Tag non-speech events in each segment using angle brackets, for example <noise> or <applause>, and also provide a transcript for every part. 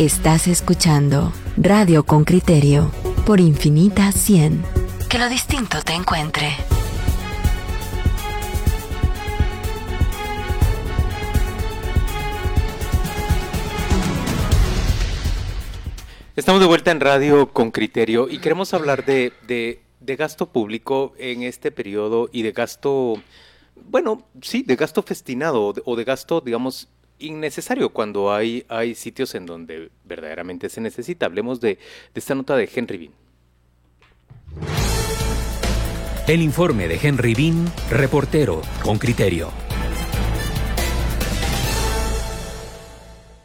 Estás escuchando Radio con Criterio por Infinita 100. Que lo distinto te encuentre. Estamos de vuelta en Radio con Criterio y queremos hablar de, de, de gasto público en este periodo y de gasto, bueno, sí, de gasto festinado o de gasto, digamos, innecesario cuando hay, hay sitios en donde verdaderamente se necesita. Hablemos de, de esta nota de Henry Bean. El informe de Henry Bean, reportero con criterio.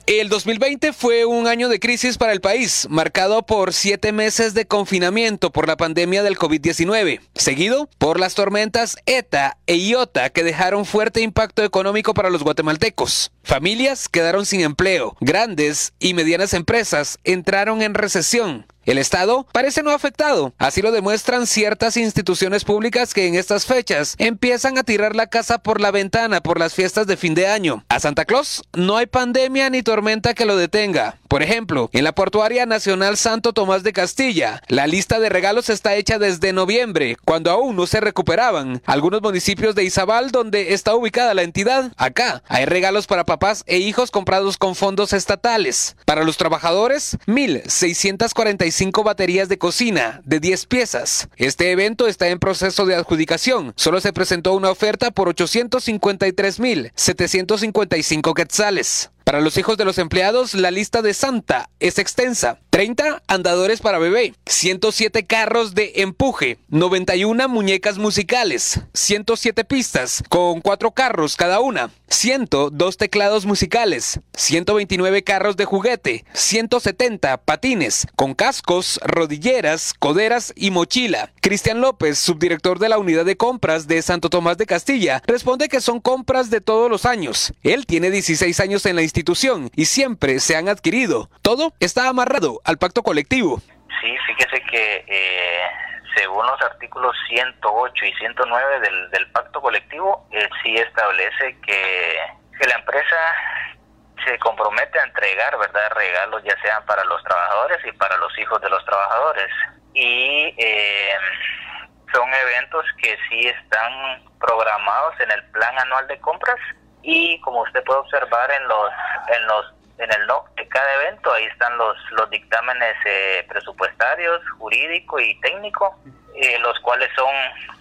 El 2020 fue un año de crisis para el país, marcado por siete meses de confinamiento por la pandemia del COVID-19, seguido por las tormentas ETA e IOTA que dejaron fuerte impacto económico para los guatemaltecos. Familias quedaron sin empleo, grandes y medianas empresas entraron en recesión el Estado parece no afectado, así lo demuestran ciertas instituciones públicas que en estas fechas empiezan a tirar la casa por la ventana por las fiestas de fin de año. A Santa Claus no hay pandemia ni tormenta que lo detenga. Por ejemplo, en la Portuaria Nacional Santo Tomás de Castilla, la lista de regalos está hecha desde noviembre, cuando aún no se recuperaban algunos municipios de Izabal donde está ubicada la entidad. Acá hay regalos para papás e hijos comprados con fondos estatales. Para los trabajadores, 1.645 cinco baterías de cocina de 10 piezas. Este evento está en proceso de adjudicación. Solo se presentó una oferta por 853.755 quetzales. Para los hijos de los empleados, la lista de Santa es extensa. 30 andadores para bebé, 107 carros de empuje, 91 muñecas musicales, 107 pistas con 4 carros cada una, 102 teclados musicales, 129 carros de juguete, 170 patines con cascos, rodilleras, coderas y mochila. Cristian López, subdirector de la unidad de compras de Santo Tomás de Castilla, responde que son compras de todos los años. Él tiene 16 años en la institución y siempre se han adquirido. Todo está amarrado al pacto colectivo. Sí, fíjese que eh, según los artículos 108 y 109 del, del pacto colectivo, eh, sí establece que, que la empresa se compromete a entregar, ¿verdad?, regalos ya sean para los trabajadores y para los hijos de los trabajadores. Y eh, son eventos que sí están programados en el plan anual de compras y como usted puede observar en los en los en el NOC de cada evento, ahí están los, los dictámenes eh, presupuestarios, jurídico y técnico, eh, los cuales son,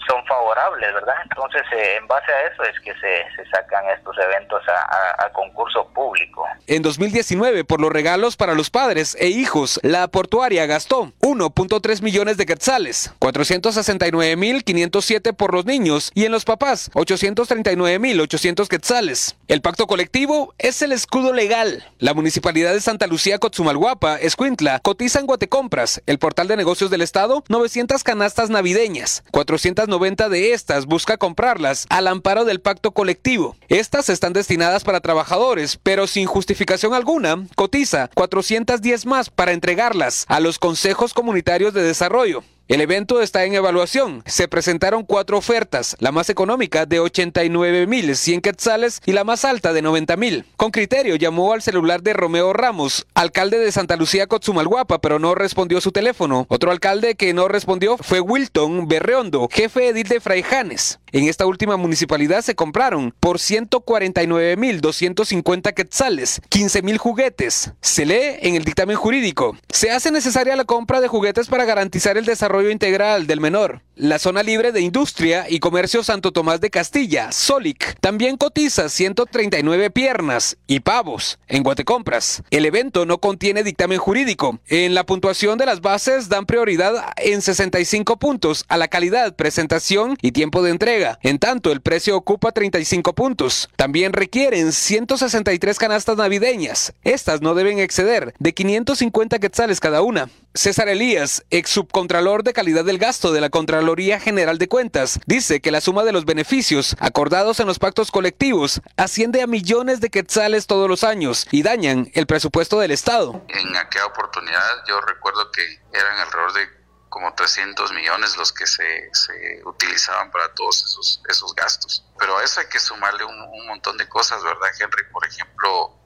son favorables, ¿verdad? Entonces, eh, en base a eso es que se, se sacan estos eventos a, a, concurso público. En 2019, por los regalos para los padres e hijos, la portuaria gastó 1.3 millones de quetzales, 469.507 por los niños y en los papás, 839.800 quetzales. El pacto colectivo es el escudo legal. La municipalidad de Santa Lucía, Cotzumalguapa, Escuintla, cotiza en Guatecompras, el portal de negocios del Estado, 900 canastas navideñas. 490 de estas busca comprarlas al amparo del pacto colectivo. Estas están destinadas para trabajadores, pero sin justificación alguna, cotiza 410 más para entregarlas a los consejos comunitarios de desarrollo. El evento está en evaluación. Se presentaron cuatro ofertas, la más económica de 89.100 quetzales y la más alta de 90.000. Con criterio llamó al celular de Romeo Ramos, alcalde de Santa Lucía Cotzumalguapa, pero no respondió su teléfono. Otro alcalde que no respondió fue Wilton Berreondo, jefe edil de Fraijanes. En esta última municipalidad se compraron por 149.250 quetzales, 15.000 juguetes. Se lee en el dictamen jurídico. Se hace necesaria la compra de juguetes para garantizar el desarrollo integral del menor. La zona libre de industria y comercio Santo Tomás de Castilla, Solic, también cotiza 139 piernas y pavos en Guatecompras. El evento no contiene dictamen jurídico. En la puntuación de las bases dan prioridad en 65 puntos a la calidad, presentación y tiempo de entrega. En tanto, el precio ocupa 35 puntos. También requieren 163 canastas navideñas. Estas no deben exceder de 550 quetzales cada una. César Elías, ex subcontralor de calidad del gasto de la Contraloría General de Cuentas, dice que la suma de los beneficios acordados en los pactos colectivos asciende a millones de quetzales todos los años y dañan el presupuesto del Estado. En aquella oportunidad yo recuerdo que eran alrededor de como 300 millones los que se, se utilizaban para todos esos, esos gastos. Pero a eso hay que sumarle un, un montón de cosas, ¿verdad, Henry? Por ejemplo,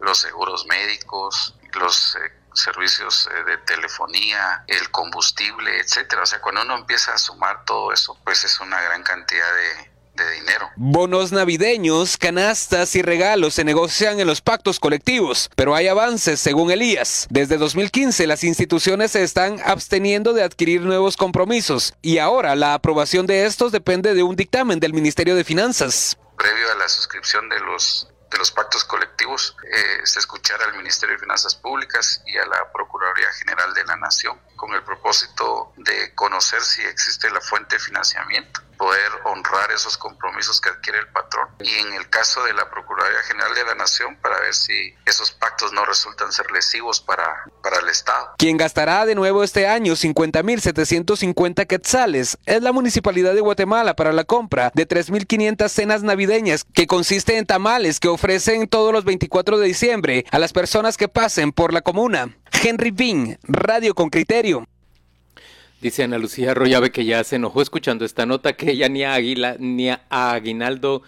los seguros médicos, los servicios de telefonía, el combustible, etcétera. O sea, cuando uno empieza a sumar todo eso, pues es una gran cantidad de, de dinero. Bonos navideños, canastas y regalos se negocian en los pactos colectivos, pero hay avances según Elías. Desde 2015 las instituciones se están absteniendo de adquirir nuevos compromisos y ahora la aprobación de estos depende de un dictamen del Ministerio de Finanzas. Previo a la suscripción de los de los pactos colectivos eh, se escuchara al Ministerio de Finanzas Públicas y a la Procuraduría General de la Nación con el propósito de conocer si existe la fuente de financiamiento poder honrar esos compromisos que adquiere el patrón y en el caso de la Procuraduría General de la Nación para ver si esos pactos no resultan ser lesivos para, para el Estado. Quien gastará de nuevo este año 50.750 quetzales es la Municipalidad de Guatemala para la compra de 3.500 cenas navideñas que consiste en tamales que ofrecen todos los 24 de diciembre a las personas que pasen por la comuna. Henry Bean, Radio con Criterio. Dice Ana Lucía Arroyave que ya se enojó escuchando esta nota, que ella ni a, Aguila, ni a Aguinaldo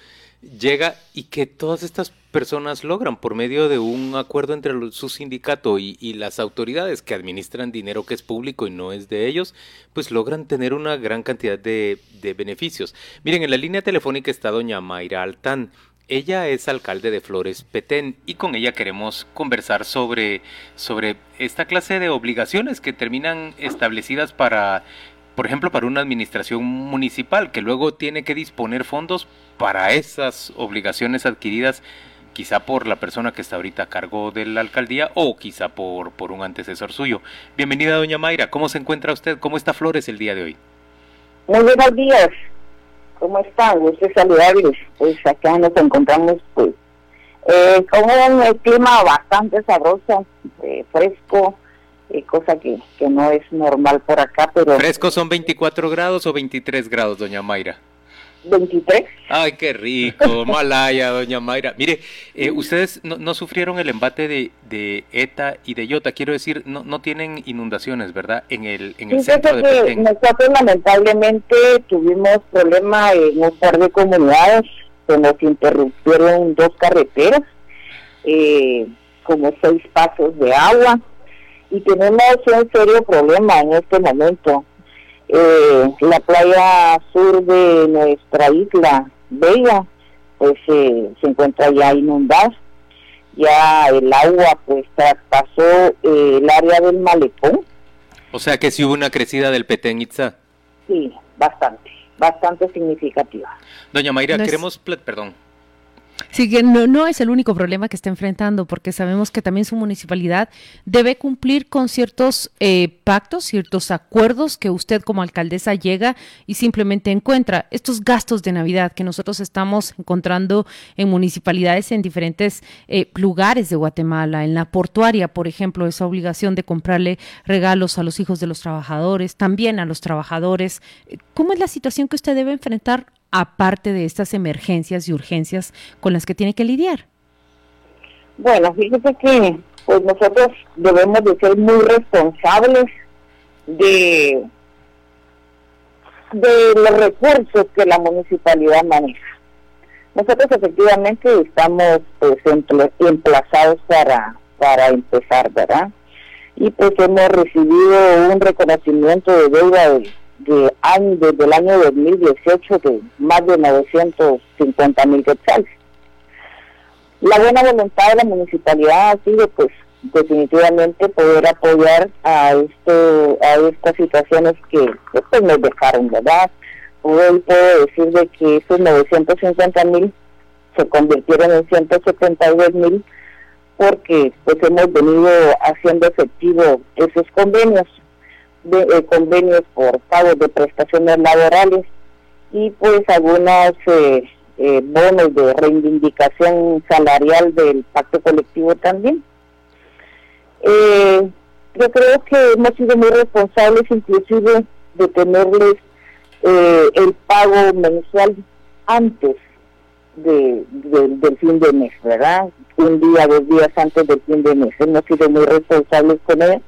llega y que todas estas personas logran por medio de un acuerdo entre su sindicato y, las autoridades que administran dinero que es público y no es de ellos, pues logran tener una gran cantidad de, de beneficios. Miren, en la línea telefónica está doña Mayra Altán. Ella es alcalde de Flores Petén y con ella queremos conversar sobre, sobre esta clase de obligaciones que terminan establecidas para, por ejemplo, para una administración municipal que luego tiene que disponer fondos para esas obligaciones adquiridas quizá por la persona que está ahorita a cargo de la alcaldía o quizá por, por un antecesor suyo. Bienvenida, doña Mayra. ¿Cómo se encuentra usted? ¿Cómo está Flores el día de hoy? Muy buenos días. ¿Cómo están? Gusto saludarles. Pues acá nos encontramos pues eh, con un clima bastante sabroso, eh, fresco, eh, cosa que, que no es normal por acá, pero... ¿Fresco son 24 grados o 23 grados, doña Mayra? 23. Ay, qué rico, <laughs> Malaya, doña Mayra. Mire, eh, ustedes no, sufrieron el embate de, de, ETA y de IOTA, quiero decir, no, no tienen inundaciones, ¿verdad? En el, en el centro de Petén. Nosotros lamentablemente tuvimos problemas en un par de comunidades, se nos interrumpieron dos carreteras, eh, como seis pasos de agua, y tenemos un serio problema en este momento eh, la playa sur de nuestra isla Bella pues eh, se encuentra ya inundada. Ya el agua pues traspasó eh, el área del malecón. O sea que sí hubo una crecida del Petén Itza sí bastante bastante significativa. Doña Mayra queremos perdón Sí, que no, no, es el único problema que está enfrentando, porque sabemos que también su municipalidad debe cumplir con ciertos eh, pactos, ciertos acuerdos que usted como alcaldesa llega y simplemente encuentra. Estos gastos de Navidad que nosotros estamos encontrando en municipalidades en diferentes eh, lugares de Guatemala, en la portuaria, por ejemplo, esa obligación de comprarle regalos a los hijos de los trabajadores, también a los trabajadores. ¿Cómo es la situación que usted debe enfrentar aparte de estas emergencias y urgencias con las que tiene que lidiar? Bueno, fíjese que pues nosotros debemos de ser muy responsables de de los recursos que la municipalidad maneja. Nosotros efectivamente estamos pues emplazados para para empezar, ¿verdad? Y pues hemos recibido un reconocimiento de deuda de de año, desde el año 2018 de más de 950 mil quetzales. La buena voluntad de la municipalidad ha sido pues definitivamente poder apoyar a esto a estas situaciones que pues, nos dejaron, ¿verdad? Hoy puedo decir de que esos 950 mil se convirtieron en 172 mil porque pues hemos venido haciendo efectivo esos convenios de eh, convenios por pagos de prestaciones laborales y pues algunos eh, eh, bonos de reivindicación salarial del pacto colectivo también. yo creo que hemos sido muy responsables inclusive de tenerles el pago mensual antes de, del fin de mes, ¿verdad? Un día, dos días antes del fin de mes. Hemos sido muy responsables con él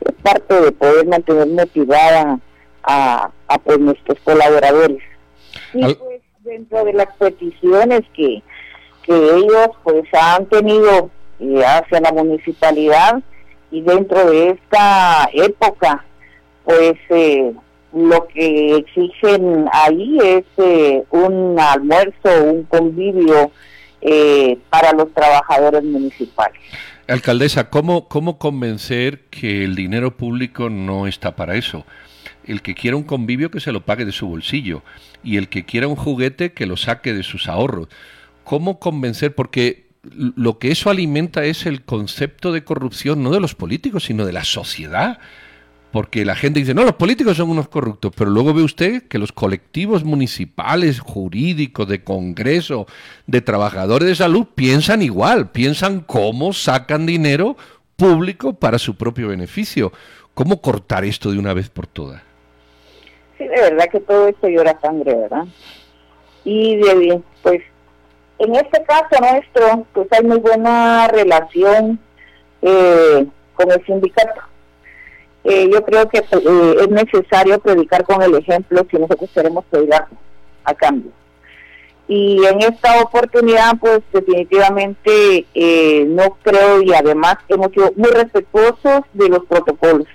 es parte de poder mantener motivada a, a pues, nuestros colaboradores. Y pues dentro de las peticiones que, que ellos pues han tenido eh, hacia la municipalidad, y dentro de esta época, pues eh, lo que exigen ahí es eh, un almuerzo, un convivio eh, para los trabajadores municipales. Alcaldesa, ¿cómo, ¿cómo convencer que el dinero público no está para eso? El que quiera un convivio que se lo pague de su bolsillo y el que quiera un juguete que lo saque de sus ahorros. ¿Cómo convencer? Porque lo que eso alimenta es el concepto de corrupción no de los políticos, sino de la sociedad. Porque la gente dice, no, los políticos son unos corruptos, pero luego ve usted que los colectivos municipales, jurídicos, de Congreso, de trabajadores de salud, piensan igual, piensan cómo sacan dinero público para su propio beneficio. ¿Cómo cortar esto de una vez por todas? Sí, de verdad que todo esto llora sangre, ¿verdad? Y de, pues en este caso nuestro, pues hay muy buena relación eh, con el sindicato. Eh, yo creo que eh, es necesario predicar con el ejemplo si nosotros queremos predicar a cambio. Y en esta oportunidad, pues definitivamente no creo y además hemos sido muy respetuosos de los protocolos.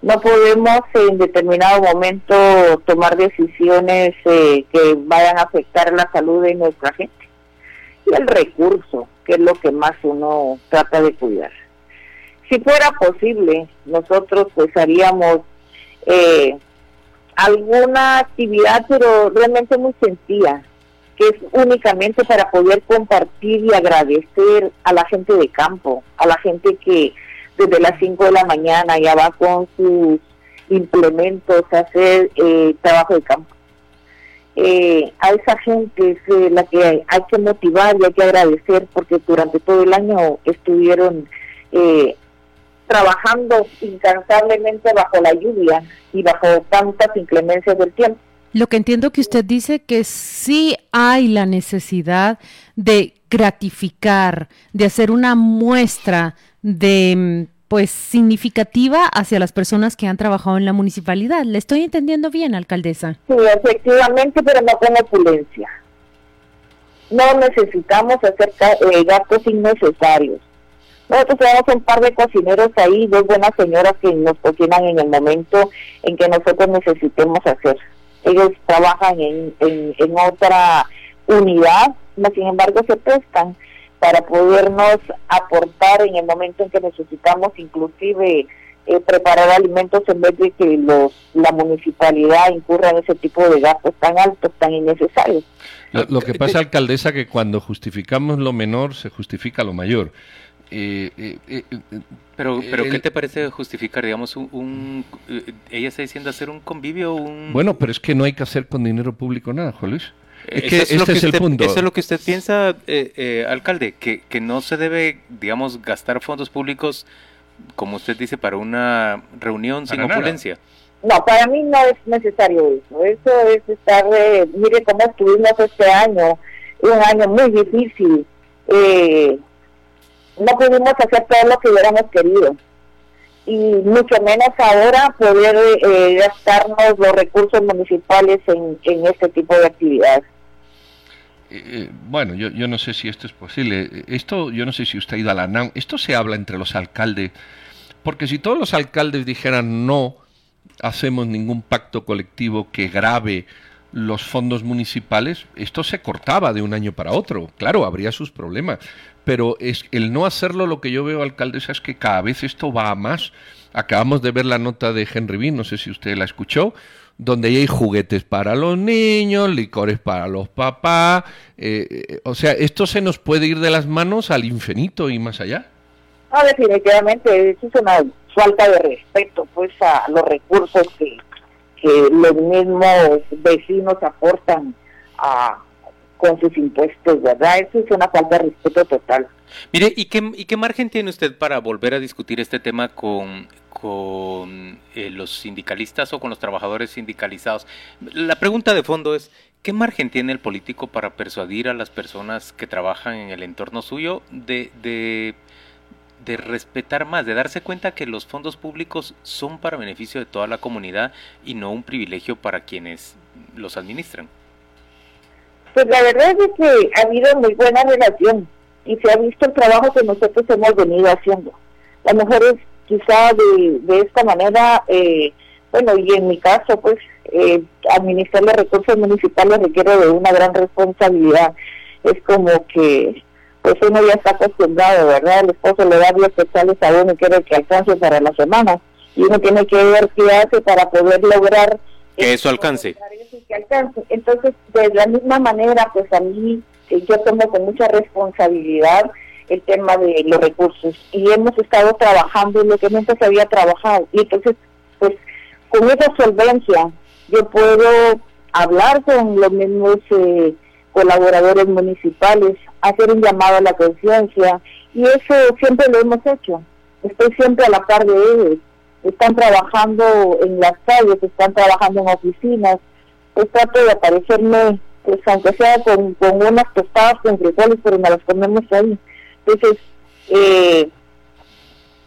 No podemos en determinado momento tomar decisiones que vayan a afectar la salud de nuestra gente y el recurso, que es lo que más uno trata de cuidar. Si fuera posible, nosotros pues haríamos eh, alguna actividad, pero realmente muy sencilla, que es únicamente para poder compartir y agradecer a la gente de campo, a la gente que desde las 5 de la mañana ya va con sus implementos a hacer eh, trabajo de campo. Eh, a esa gente es eh, la que hay, que motivar y hay que agradecer porque durante todo el año estuvieron eh, trabajando incansablemente bajo la lluvia y bajo tantas inclemencias del tiempo. Lo que entiendo que usted dice que sí hay la necesidad de gratificar, de hacer una muestra de pues significativa hacia las personas que han trabajado en la municipalidad. ¿Le estoy entendiendo bien, alcaldesa? Sí, efectivamente, pero no con opulencia. No necesitamos hacer eh, gastos innecesarios. Nosotros tenemos un par de cocineros ahí, dos buenas señoras que nos cocinan en el momento en que nosotros necesitemos hacer. Ellos trabajan en, en, en otra unidad, sin embargo se prestan para podernos aportar en el momento en que necesitamos inclusive eh, preparar alimentos en vez de que los la municipalidad incurra en ese tipo de gastos tan altos, tan innecesarios. Lo, que pasa, alcaldesa, que cuando justificamos lo menor, se justifica lo mayor. Eh, eh, pero, pero ¿qué te parece justificar, digamos, un, ella está diciendo hacer un convivio, un... Bueno, pero es que no hay que hacer con dinero público nada, Juan Luis. Es que este es, el punto. Eso es lo que usted piensa, eh, eh, alcalde, que, que no se debe, digamos, gastar fondos públicos, como usted dice, para una reunión sin opulencia. No, para mí no es necesario eso. Eso es estar, eh, mire cómo estuvimos este año, un año muy difícil. No pudimos hacer todo lo que hubiéramos querido y mucho menos ahora poder gastarnos los recursos municipales en, en este tipo de actividades. Eh, eh, bueno, yo, yo, no sé si esto es posible. Esto, yo no sé si usted ha ido a la NAM. Esto se habla entre los alcaldes. Porque si todos los alcaldes dijeran no hacemos ningún pacto colectivo que grave los fondos municipales, esto se cortaba de un año para otro. Claro, habría sus problemas. Pero es el no hacerlo, lo que yo veo, alcaldesa, es que cada vez esto va a más. Acabamos de ver la nota de Henry Bean, no sé si usted la escuchó, donde hay juguetes para los niños, licores para los papás. Eh, eh, o sea, esto se nos puede ir de las manos al infinito y más allá. No, definitivamente, eso es una falta de respeto pues a los recursos que, que los mismos vecinos aportan a, con sus impuestos, ¿verdad? Eso es una falta de respeto total. Mire, ¿y qué, ¿y qué margen tiene usted para volver a discutir este tema con, con eh, los sindicalistas o con los trabajadores sindicalizados? La pregunta de fondo es, ¿qué margen tiene el político para persuadir a las personas que trabajan en el entorno suyo de, de, de respetar más, de darse cuenta que los fondos públicos son para beneficio de toda la comunidad y no un privilegio para quienes los administran? Pues la verdad es que ha habido muy buena relación y se ha visto el trabajo que nosotros hemos venido haciendo. las mujeres quizá de, de esta manera, eh, bueno, y en mi caso, pues, eh, administrar los recursos municipales requiere de una gran responsabilidad. Es como que, pues uno ya está acostumbrado, ¿verdad? El esposo le da 10 pesos a uno y quiere que alcance para la semana. Y uno tiene que ver qué hace para poder lograr que eso alcance. Entonces, de la misma manera, pues a mí, eh, yo tomo con mucha responsabilidad el tema de los recursos y hemos estado trabajando en lo que nunca se había trabajado. Y entonces, pues con esa solvencia, yo puedo hablar con los mismos eh, colaboradores municipales, hacer un llamado a la conciencia y eso siempre lo hemos hecho. Estoy siempre a la par de ellos están trabajando en las calles, están trabajando en oficinas, pues trato de aparecerme, pues aunque sea con, con unas tostadas con frijoles, pero me las comemos ahí. Entonces, eh,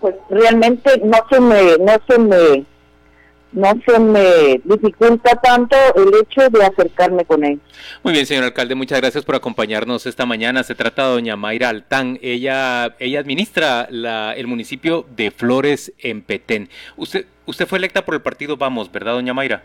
pues realmente no se me, no se me no se me dificulta tanto el hecho de acercarme con él. Muy bien, señor alcalde, muchas gracias por acompañarnos esta mañana. Se trata de doña Mayra Altán. Ella, ella administra la, el municipio de Flores en Petén. Usted, usted fue electa por el partido Vamos, ¿verdad, doña Mayra?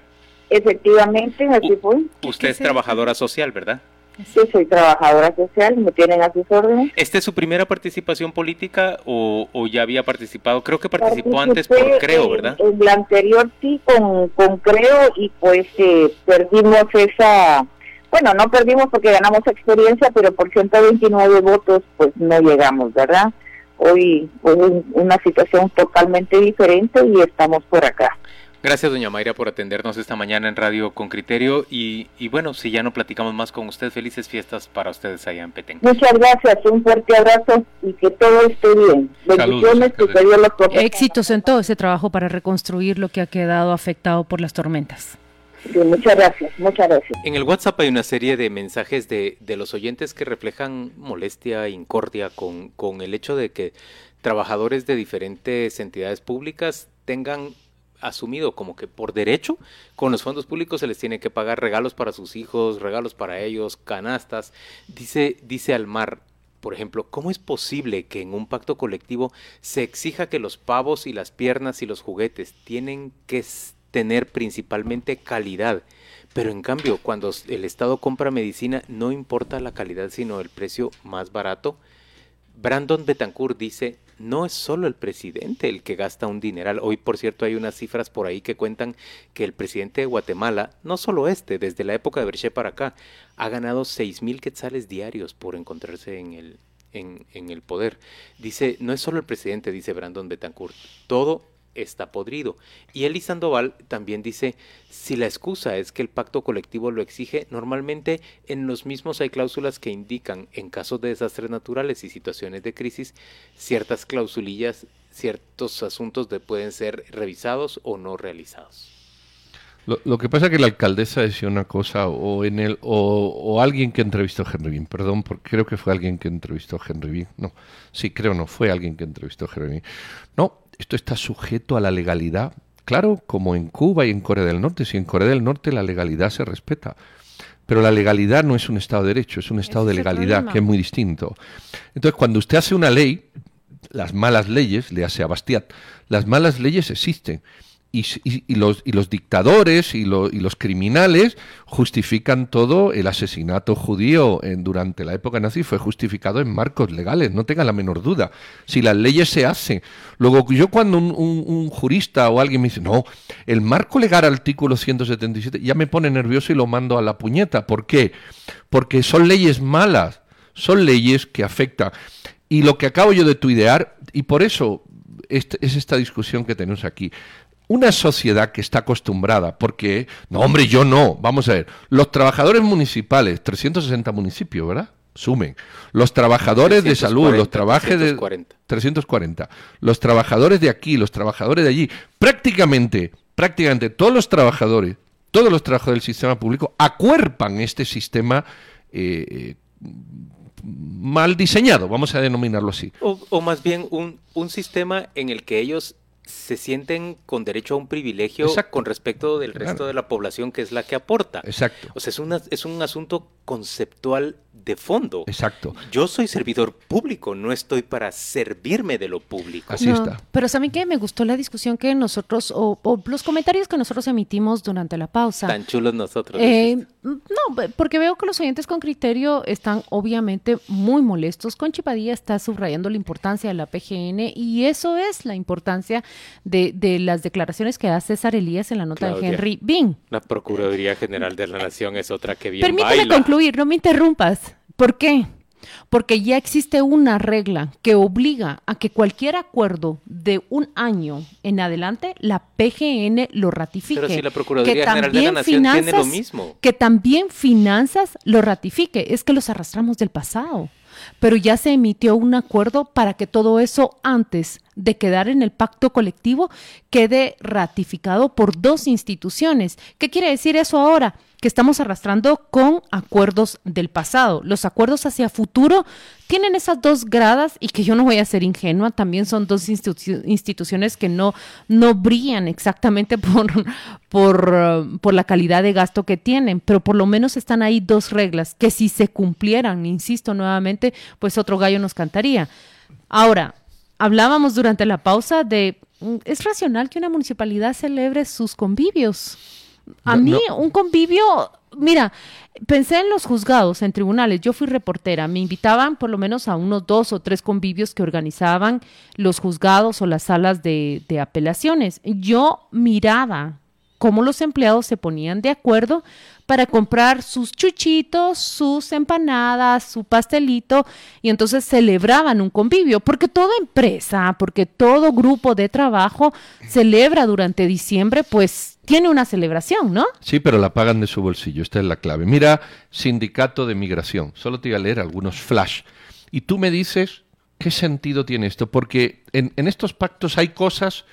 Efectivamente, así fue. Usted es trabajadora social, ¿verdad? Sí, soy trabajadora social, me tienen a sus órdenes. ¿Esta es su primera participación política o, ya había participado? Creo que participó antes por Creo, ¿verdad? En, la anterior sí, con, con Creo y pues eh, perdimos esa... Bueno, no perdimos porque ganamos experiencia, pero por 129 votos pues no llegamos, ¿verdad? Hoy pues una situación totalmente diferente y estamos por acá. Gracias, doña Mayra, por atendernos esta mañana en Radio con Criterio. Y, bueno, si ya no platicamos más con usted, felices fiestas para ustedes allá en Petén. Muchas gracias, un fuerte abrazo y que todo esté bien. Bendiciones, que Dios los Éxitos en todo ese trabajo para reconstruir lo que ha quedado afectado por las tormentas. Sí, muchas gracias, muchas gracias. En el WhatsApp hay una serie de mensajes de, de los oyentes que reflejan molestia, incordia con, con el hecho de que trabajadores de diferentes entidades públicas tengan asumido como que por derecho con los fondos públicos se les tiene que pagar regalos para sus hijos, regalos para ellos, canastas. Dice, dice Almar, por ejemplo, ¿cómo es posible que en un pacto colectivo se exija que los pavos y las piernas y los juguetes tienen que tener principalmente calidad? Pero en cambio, cuando el Estado compra medicina, no importa la calidad, sino el precio más barato. Brandon Betancourt dice, no es solo el presidente el que gasta un dineral. Hoy, por cierto, hay unas cifras por ahí que cuentan que el presidente de Guatemala, no solo este, desde la época de Berché para acá, ha ganado seis mil quetzales diarios por encontrarse en el, en, en el poder. Dice, no es solo el presidente, dice Brandon Betancourt, todo está podrido. Y Eli Sandoval también dice, si la excusa es que el pacto colectivo lo exige, normalmente en los mismos hay cláusulas que indican, en casos de desastres naturales y situaciones de crisis, ciertas clausulillas, ciertos asuntos de, pueden ser revisados o no realizados. Lo, que pasa es que la alcaldesa decía una cosa, o en el, o, alguien que entrevistó a Henry Bean, perdón, porque creo que fue alguien que entrevistó a Henry Bean, no, sí, creo no, fue alguien que entrevistó a Henry Bean. No, esto está sujeto a la legalidad. Claro, como en Cuba y en Corea del Norte, si en Corea del Norte la legalidad se respeta. Pero la legalidad no es un Estado de Derecho, es un Estado de legalidad, que es muy distinto. Entonces, cuando usted hace una ley, las malas leyes, le hace a Bastiat, las malas leyes existen y, los, y los dictadores y, los criminales justifican todo. El asesinato judío en, durante la época nazi fue justificado en marcos legales, no tenga la menor duda. Si las leyes se hacen. Luego, yo cuando un, jurista o alguien me dice, no, el marco legal artículo 177, ya me pone nervioso y lo mando a la puñeta. ¿Por qué? Porque son leyes malas, son leyes que afectan. Y lo que acabo yo de tuidear, y por eso es esta discusión que tenemos aquí una sociedad que está acostumbrada, porque, no, hombre, yo no, vamos a ver, los trabajadores municipales, 360 municipios, ¿verdad? Sumen. Los trabajadores de salud, los trabajadores de 340. Los trabajadores de aquí, los trabajadores de allí, prácticamente, prácticamente todos los trabajadores, todos los trabajadores del sistema público acuerpan este sistema eh, mal diseñado, vamos a denominarlo así. O, más bien un, un sistema en el que ellos se sienten con derecho a un privilegio con respecto del resto de la población que es la que aporta. Exacto. O sea, es, una, es un asunto conceptual de fondo. Exacto. Yo soy servidor público, no estoy para servirme de lo público. Así está. Pero ¿saben qué? Me gustó la discusión que nosotros, o, o los comentarios que nosotros emitimos durante la pausa. Tan chulos nosotros. Eh, no, porque veo que los oyentes con criterio están obviamente muy molestos. Conchi Padilla está subrayando la importancia de la PGN y eso es la importancia de, de las declaraciones que da César Elías en la nota Claudia. de Henry Bean. La Procuraduría General de la Nación es otra que bien Permíteme baila. concluir, no me interrumpas. ¿Por qué? Porque ya existe una regla que obliga a que cualquier acuerdo de un año en adelante la PGN lo ratifique. Pero si la Procuraduría Que General de la tiene lo mismo. Que también finanzas lo ratifique. Es que los arrastramos del pasado. Pero ya se emitió un acuerdo para que todo eso antes de quedar en el pacto colectivo quede ratificado por dos instituciones. ¿Qué quiere decir eso ahora? Que estamos arrastrando con acuerdos del pasado. Los acuerdos hacia futuro tienen esas dos gradas y que yo no voy a ser ingenua, también son dos institu- instituciones que no, no brillan exactamente <laughs> por, por, eh, por la calidad de gasto que tienen, pero por lo menos están ahí dos reglas que si se cumplieran, insisto nuevamente, pues otro gallo nos cantaría. Ahora, hablábamos durante la pausa de, mm, ¿es racional que una municipalidad celebre sus convivios? A No, mí no. un convivio, mira, pensé en los juzgados, en tribunales, yo fui reportera, me invitaban por lo menos a unos dos o tres convivios que organizaban los juzgados o las salas de, de apelaciones. Yo miraba cómo los empleados se ponían de acuerdo para comprar sus chuchitos, sus empanadas, su pastelito, y entonces celebraban un convivio, porque toda empresa, porque todo grupo de trabajo celebra durante diciembre, pues tiene una celebración, ¿no? Sí, pero la pagan de su bolsillo, esta es la clave. Mira, sindicato de migración, solo te voy a leer algunos flash. Y tú me dices, ¿qué sentido tiene esto? Porque en, en estos pactos hay cosas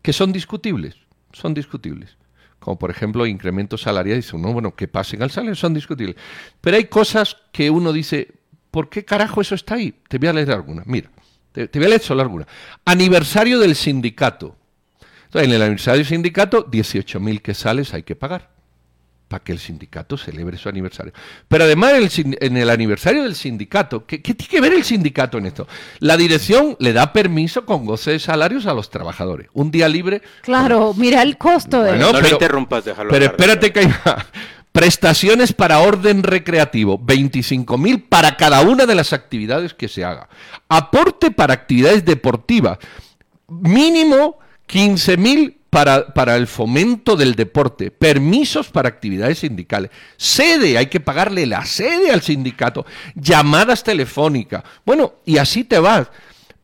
que son discutibles, son discutibles. Como por ejemplo incrementos salariales, dice uno, bueno, que pasen al salario, son discutibles. Pero hay cosas que uno dice, ¿por qué carajo eso está ahí? Te voy a leer algunas, mira, te, voy a leer solo algunas. Aniversario del sindicato. Entonces, en el aniversario del sindicato, 18.000 que sales hay que pagar para que el sindicato celebre su aniversario. Pero además, el en el aniversario del sindicato, ¿qué, qué tiene que ver el sindicato en esto? La dirección le da permiso con goce de salarios a los trabajadores. Un día libre. Claro, mira el costo de... Bueno, no pero- lo interrumpas, déjalo Pero espérate que hay más. Prestaciones para orden recreativo, 25.000 para cada una de las actividades que se haga. Aporte para actividades deportivas, mínimo 15.000 para, para el fomento del deporte, permisos para actividades sindicales, sede, hay que pagarle la sede al sindicato, llamadas telefónicas. Bueno, y así te vas.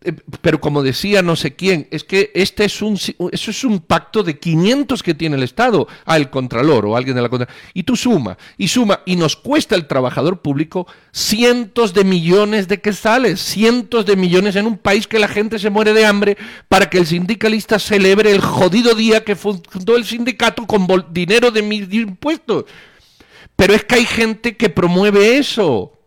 Eh, Pero como decía no sé quién, es que este es un eso es un pacto de 500 que tiene el Estado, al contralor o alguien de la contra y tú suma y suma y nos cuesta el trabajador público cientos de millones de quetzales, cientos de millones en un país que la gente se muere de hambre para que el sindicalista celebre el jodido día que fundó el sindicato con dinero de mis impuestos. Pero es que hay gente que promueve eso.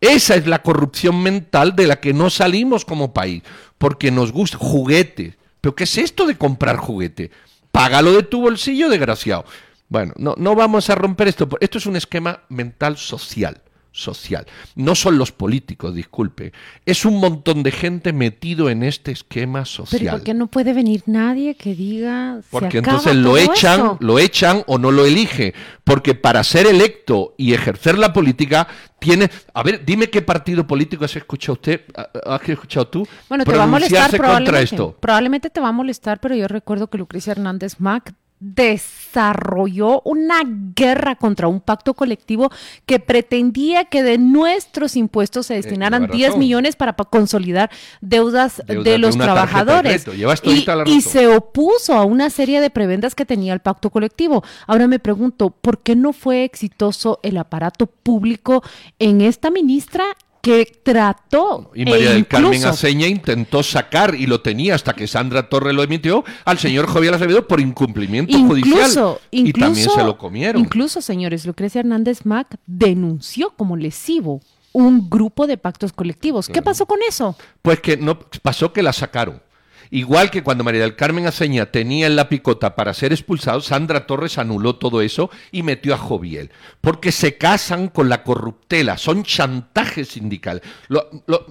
Esa es la corrupción mental de la que no salimos como país, porque nos gusta juguete. ¿Pero qué es esto de comprar juguete? Págalo de tu bolsillo, desgraciado. Bueno, no, no vamos a romper esto. Esto es un esquema mental social. Social. No son los políticos, disculpe. Es un montón de gente metido en este esquema Pero ¿y social. ¿por qué no puede venir nadie que diga... "Se Porque acaba entonces lo todo echan, eso"? lo echan o no lo elige. Porque para ser electo y ejercer la política, tiene. A ver, dime qué partido político has escuchado usted, ha- has escuchado tú Bueno, te va a molestar probablemente. esto. Probablemente te va a molestar, pero yo recuerdo que Lucrecia Hernández Mac desarrolló una guerra contra un pacto colectivo que pretendía que de nuestros impuestos se destinaran lleva 10 razón. millones para pa- consolidar deudas, Deudas de los de trabajadores. Y, y se opuso a una serie de prebendas que tenía el pacto colectivo. Ahora me pregunto, ¿por qué no fue exitoso el aparato público en esta ministra que trató Y María e del Carmen incluso- Aceña intentó sacar, y lo tenía hasta que Sandra Torres lo emitió, al señor Jovial Acevedo por incumplimiento judicial. Incluso, y también se lo comieron. Incluso, señores, Lucrecia Hernández Mac denunció como lesivo un grupo de pactos colectivos. ¿Qué pasó con eso? Pues que no pasó que la sacaron. Igual que cuando María del Carmen Aceña tenía en la picota para ser expulsado, Sandra Torres anuló todo eso y metió a Joviel. Porque se casan con la corruptela, son chantajes sindicales.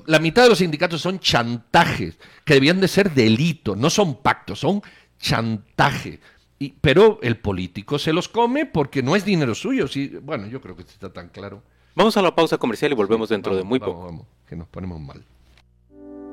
la mitad de los sindicatos son chantajes, que debían de ser delitos, no son pactos, son chantajes. Y, pero el político se los come porque no es dinero suyo. Sí, bueno, yo creo que está tan claro. Vamos a la pausa comercial y volvemos dentro de muy poco. Vamos, que nos ponemos mal.